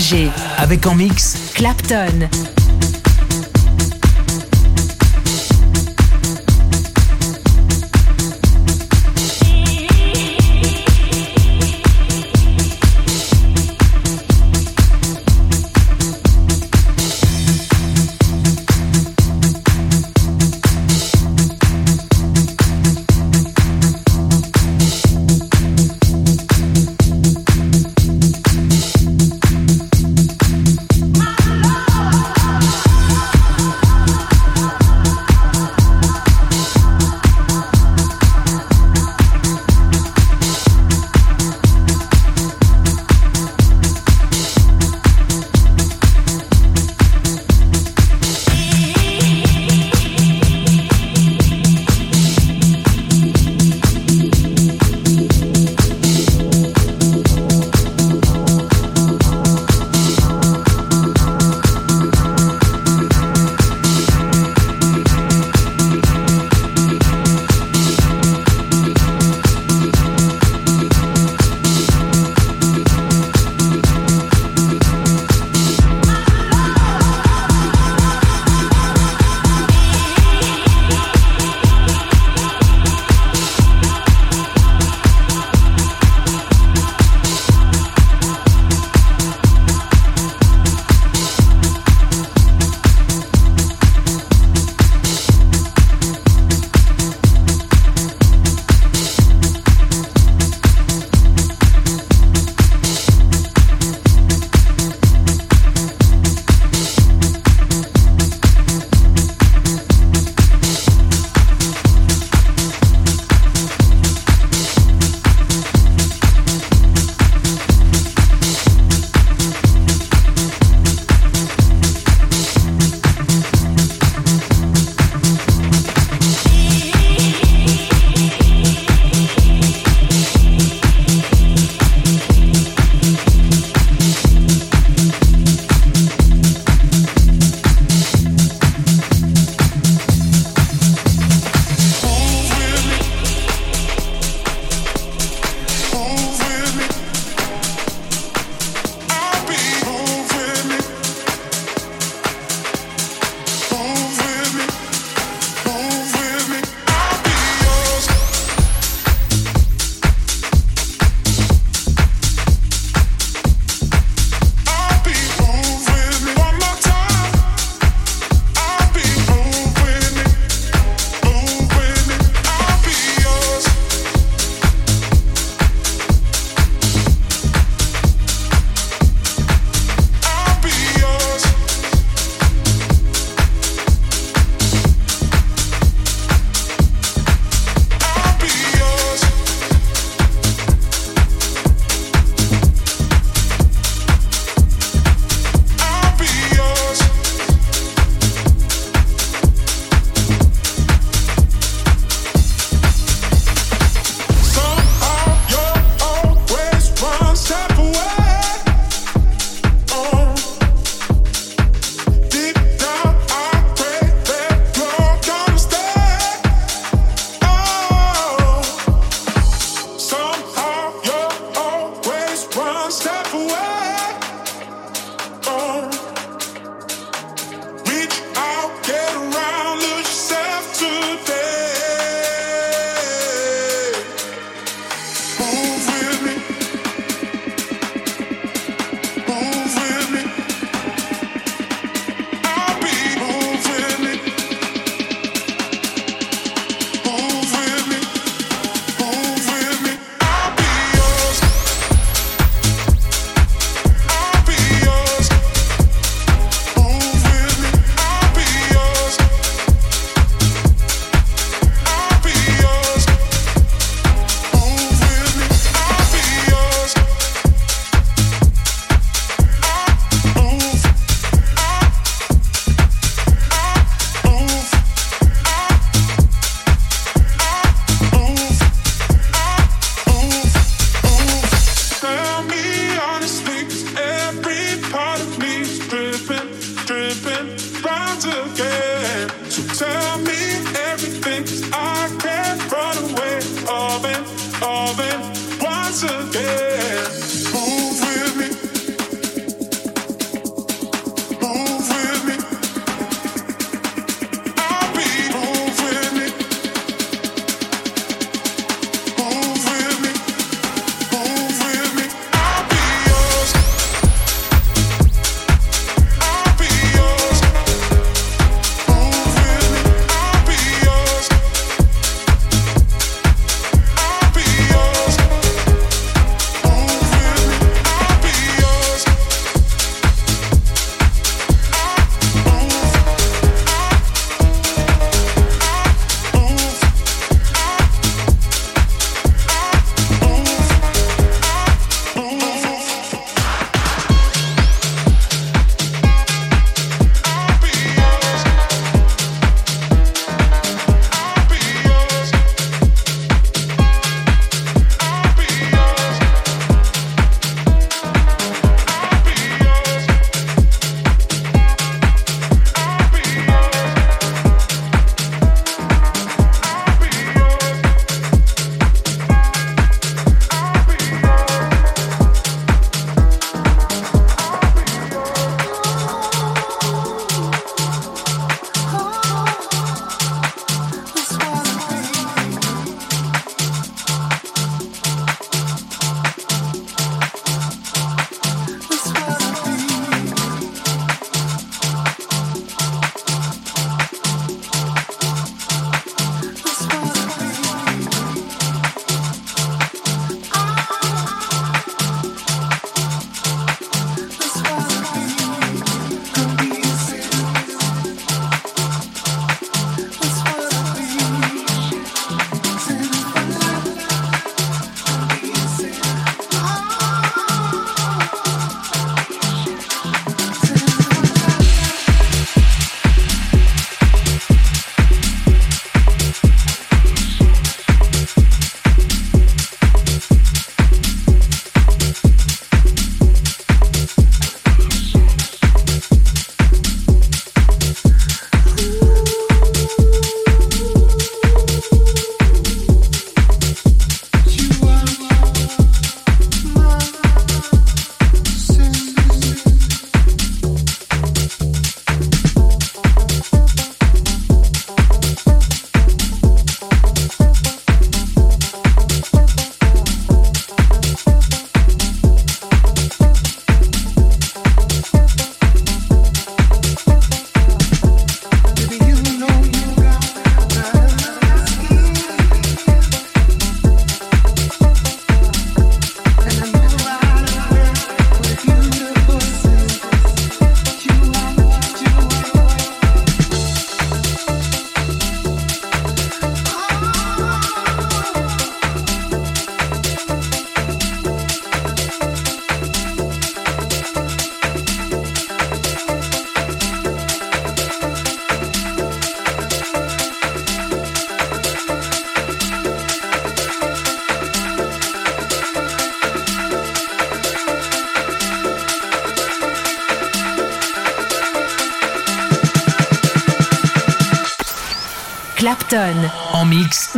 FG. Avec en mix Clapton.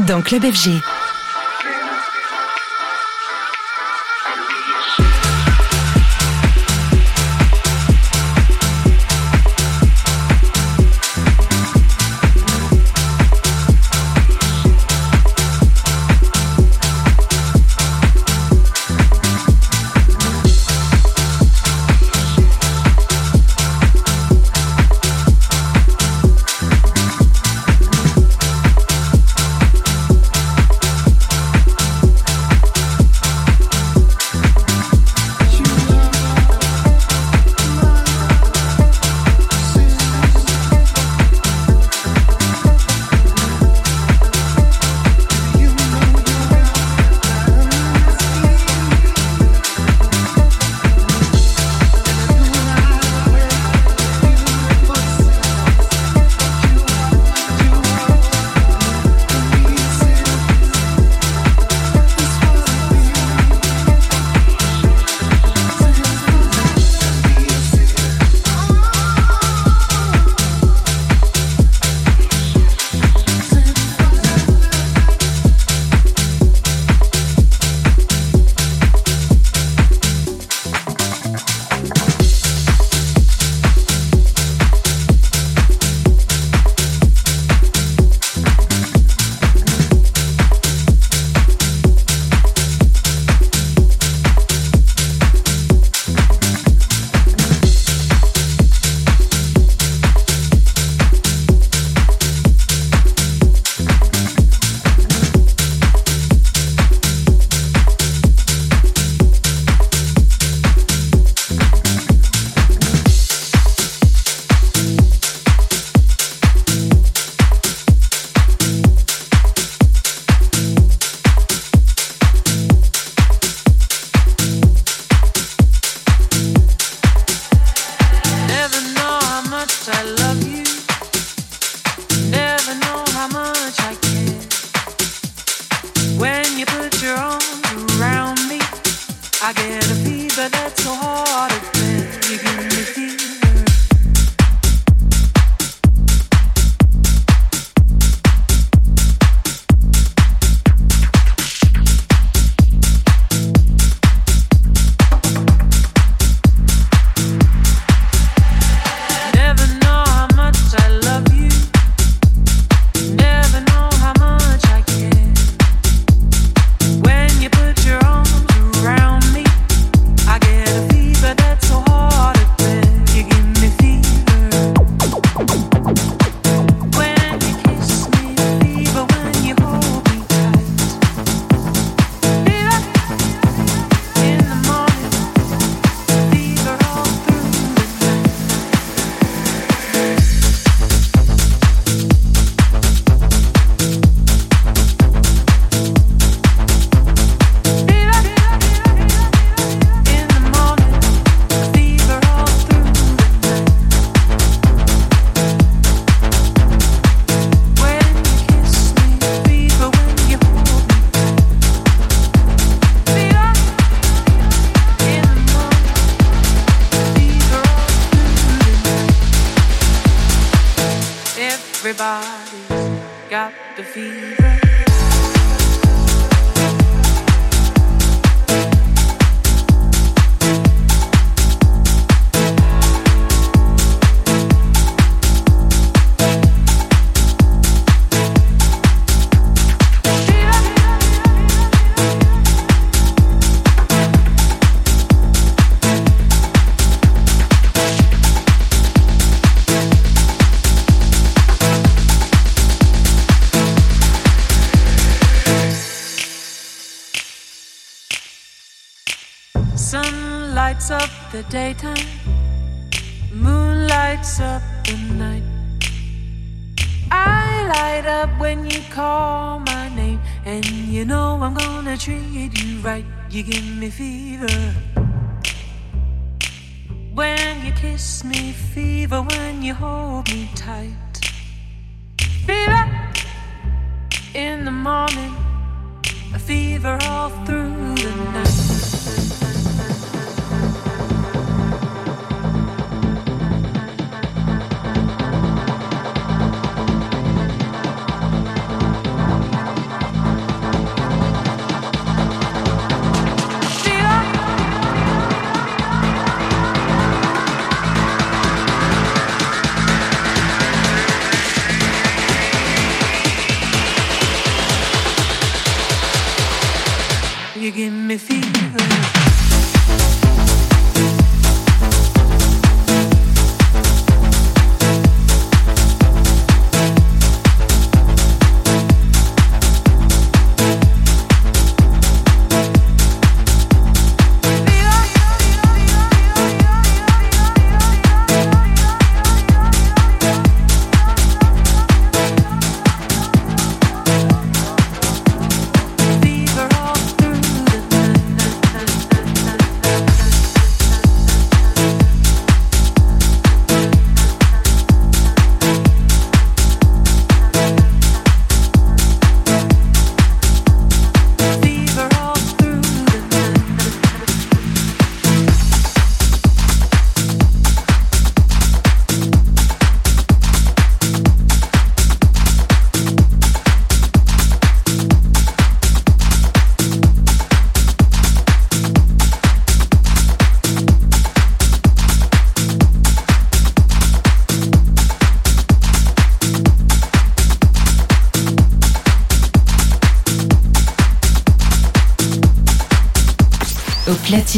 Dans Club FG.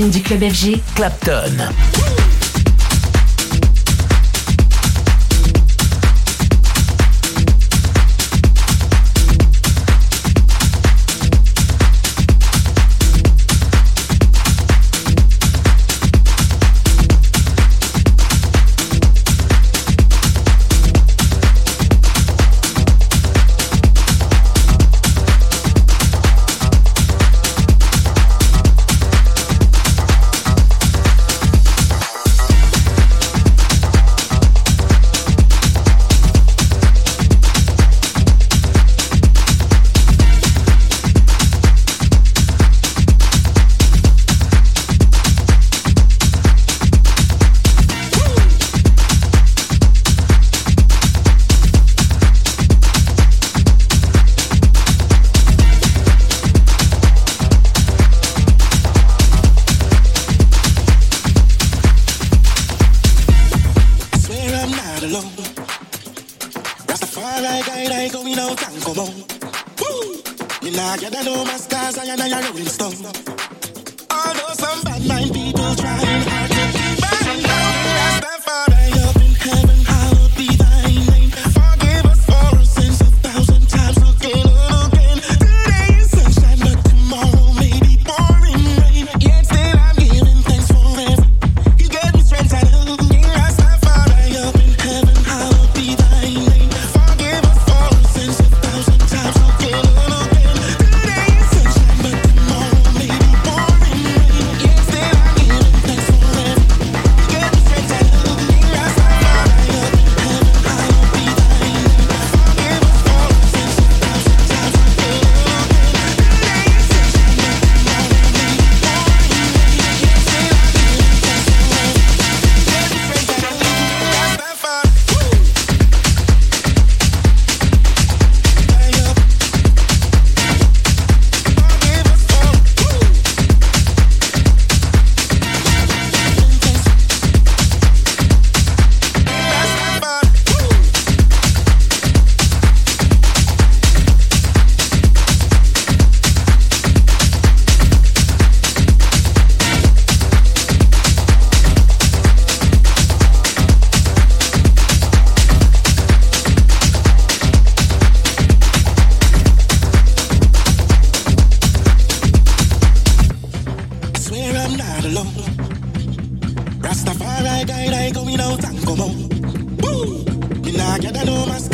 du club FG. Clapton. going out come on. boom. Me not get no mask.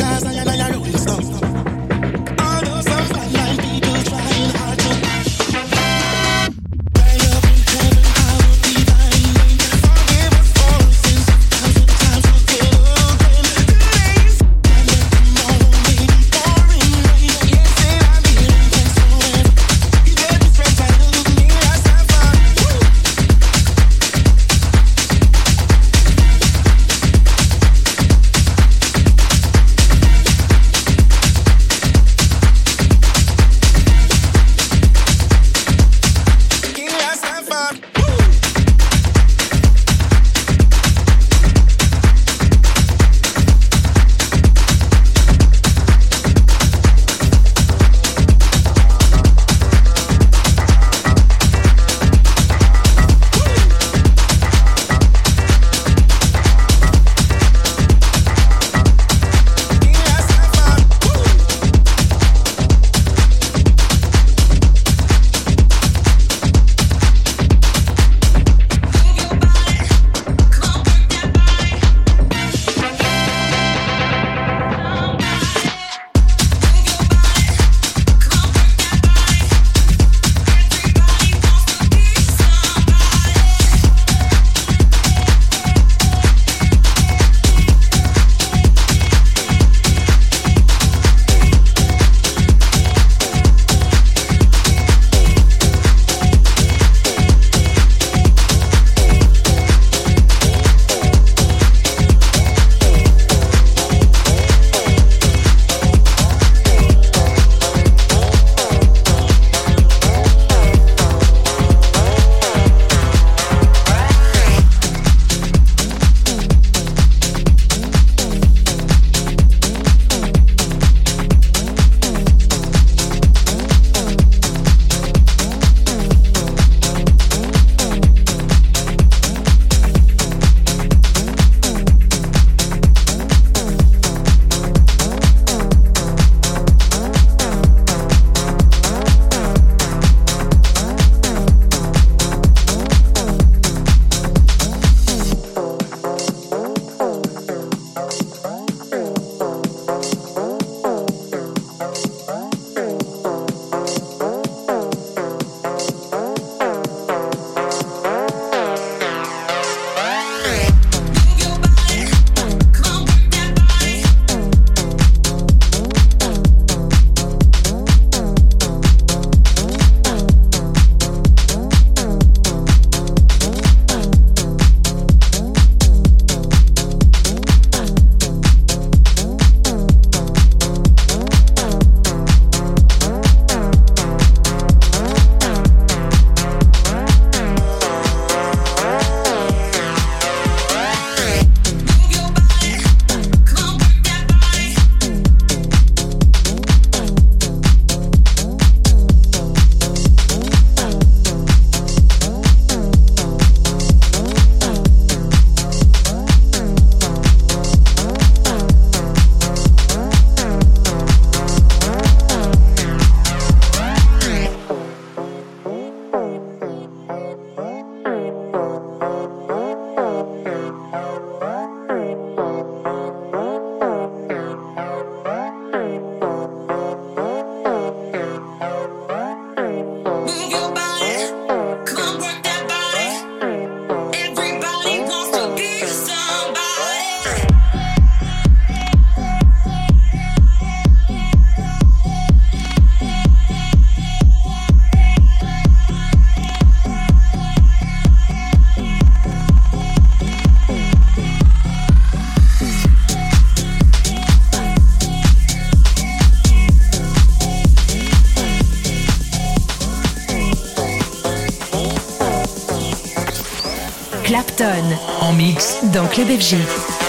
Club FG.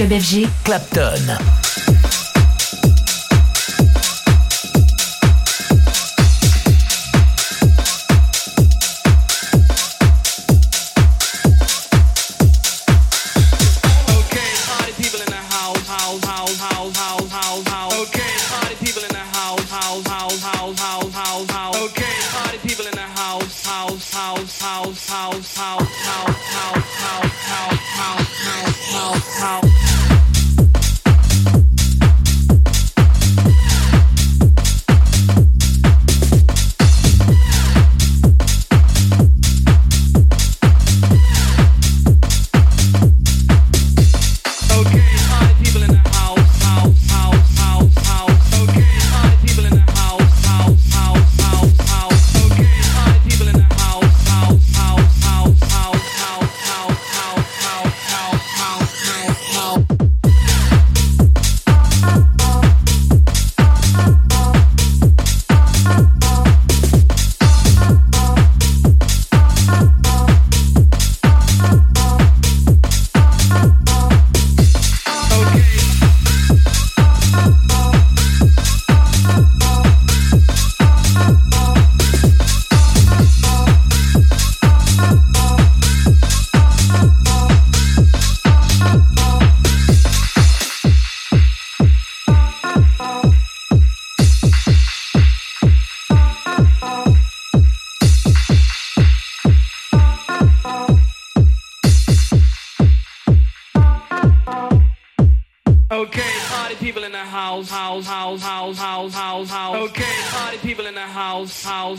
Club FG, Clapton.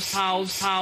house, house.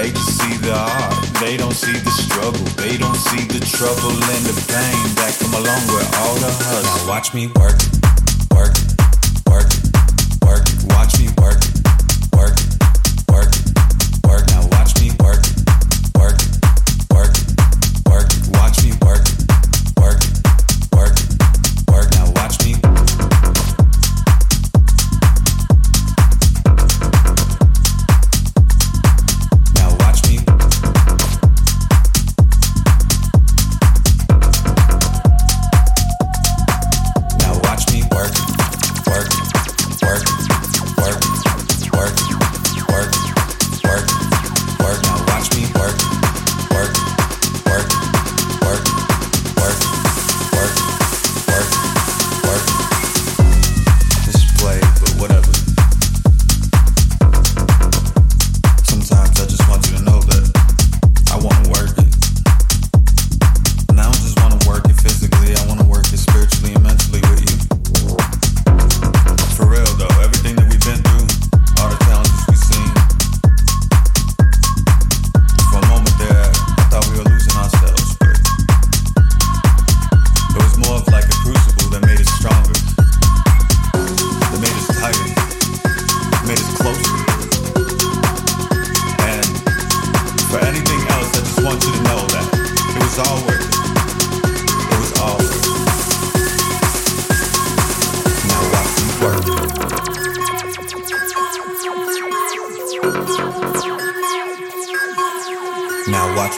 They just see the art, they don't see the struggle, they don't see the trouble and the pain that come along with all the hustle. Now watch me work, work.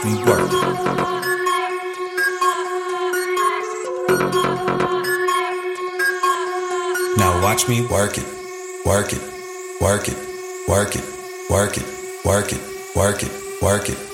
Me work. Now watch me work it, work it, work it, work it, work it, work it, work it, work it, work it,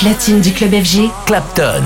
platine du club FG, Clapton.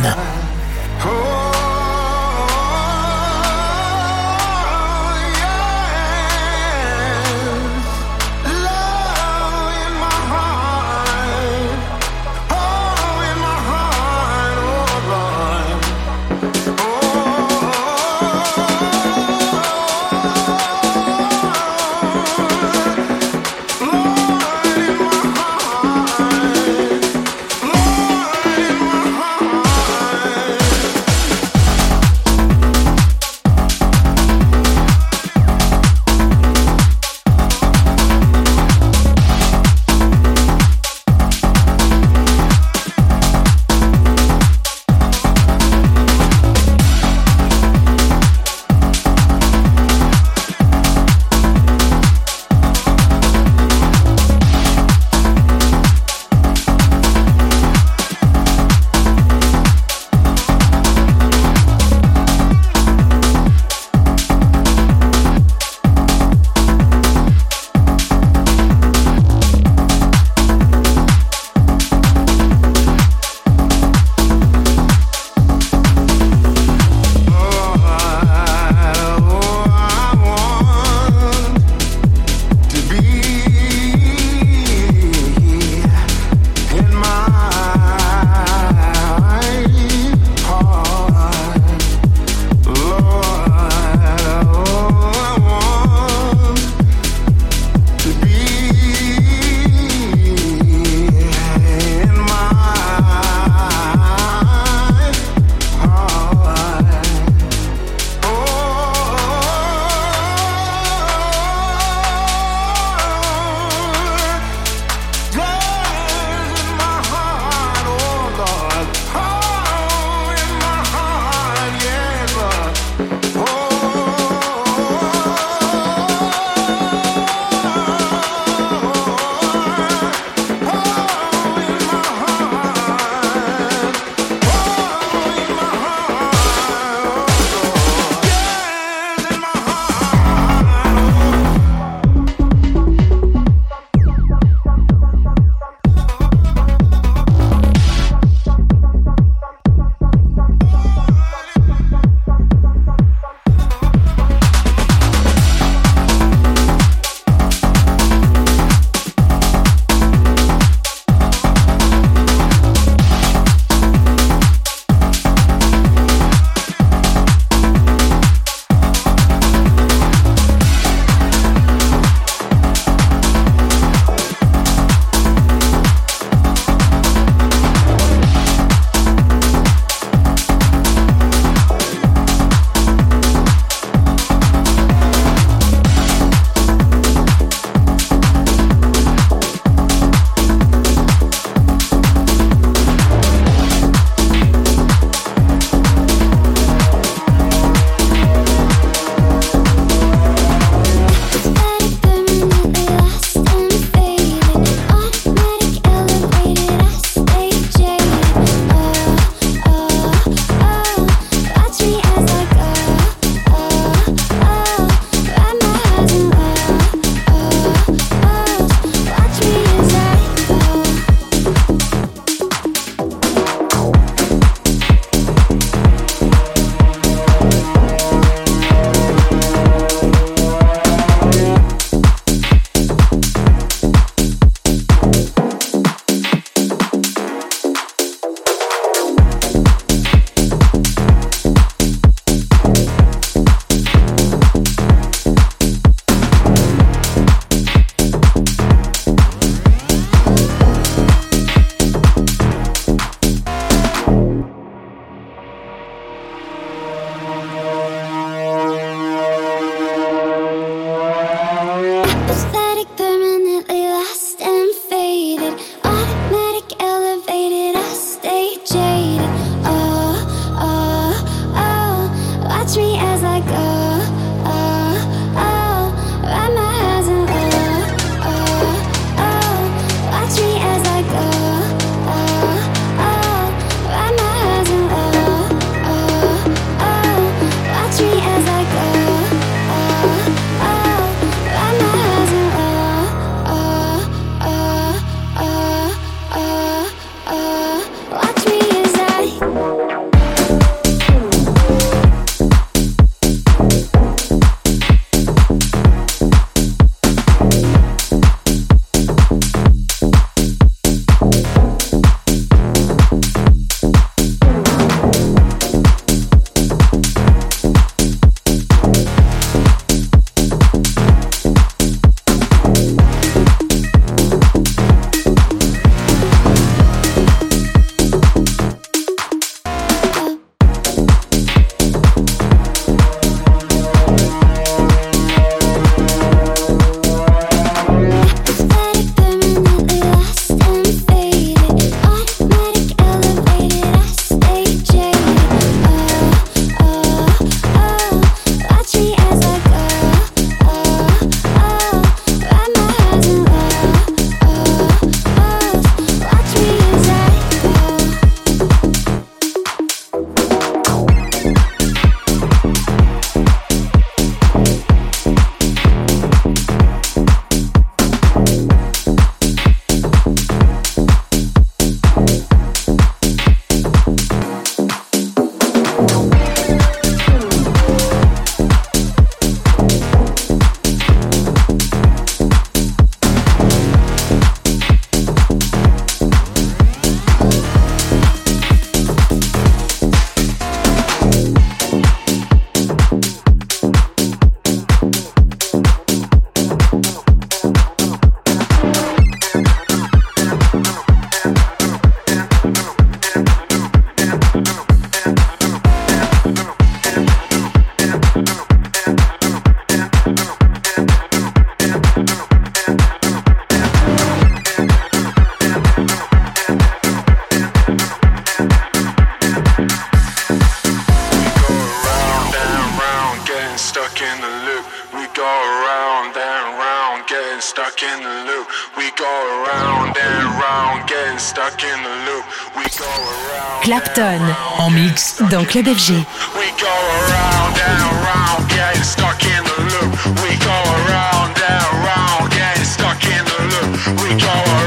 stuck in the loop. We go around and round, getting stuck in the loop. We go around. Claptone en mix dans Club FG. We go around and round, getting stuck in the loop. We go around and round, getting stuck in the loop. We go around.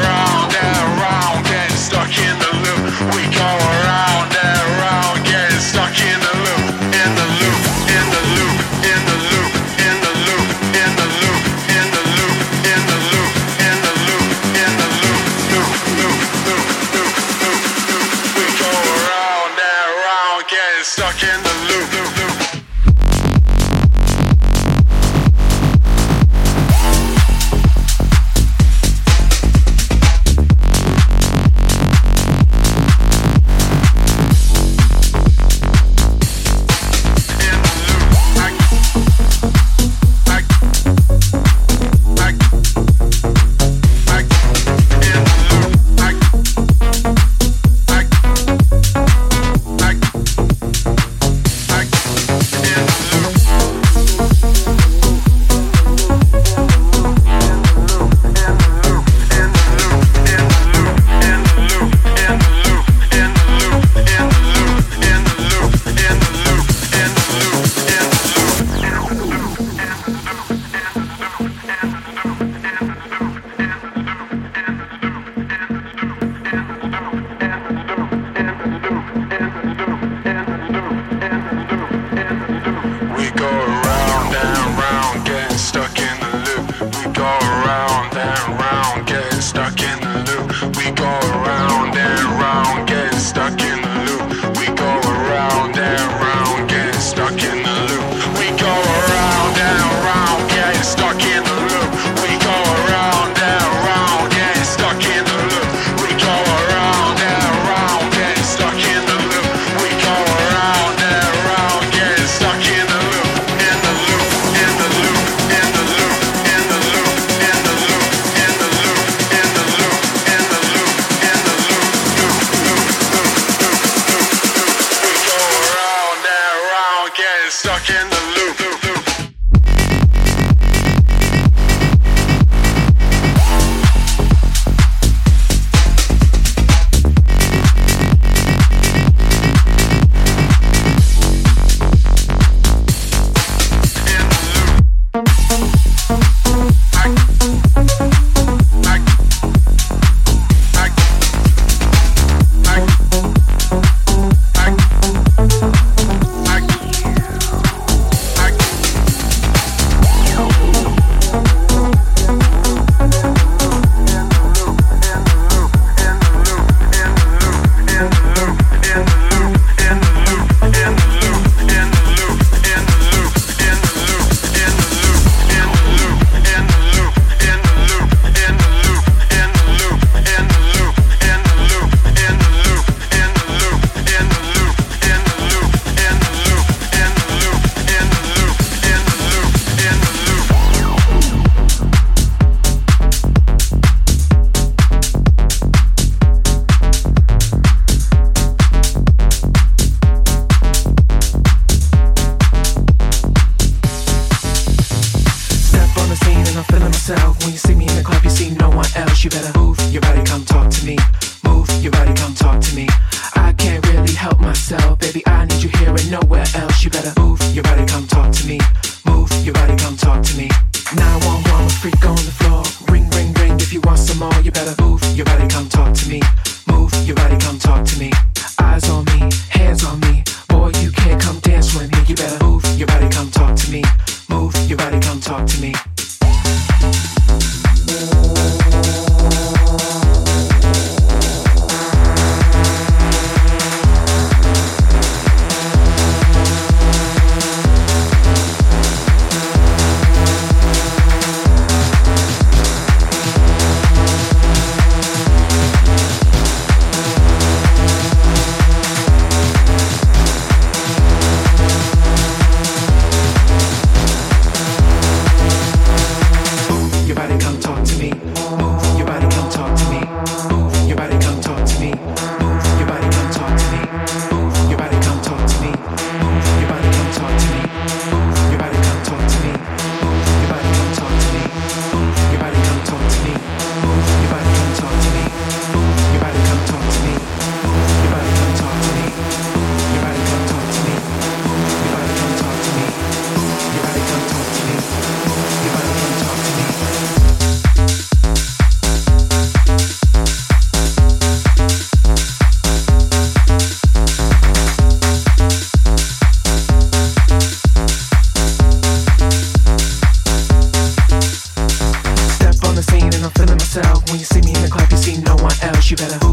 you better.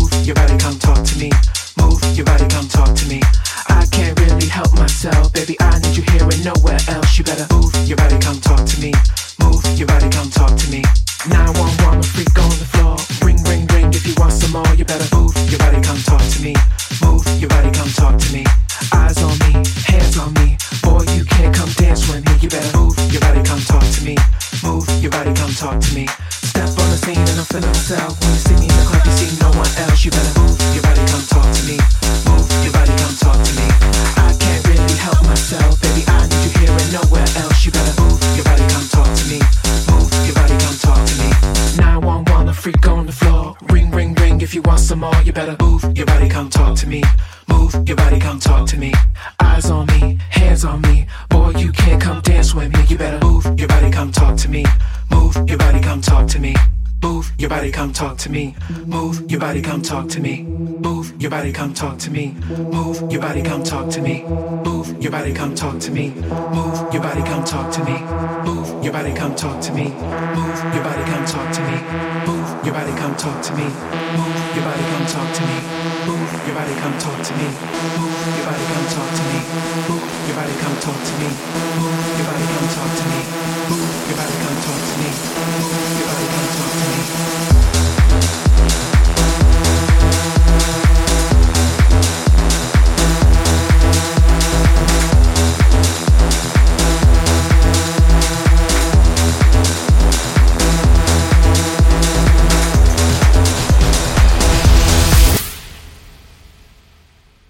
body, come talk to me. Move your body, come talk to me. Move your body, come talk to me. Move your body, come talk to me. Move your body, come talk to me. Move your body, come talk to me. Move your body, come talk to me. Move your body, come talk to me. Move your body, come talk to me. Move your body, come talk to me. Move your body, come talk to me. Move your body, come talk to me.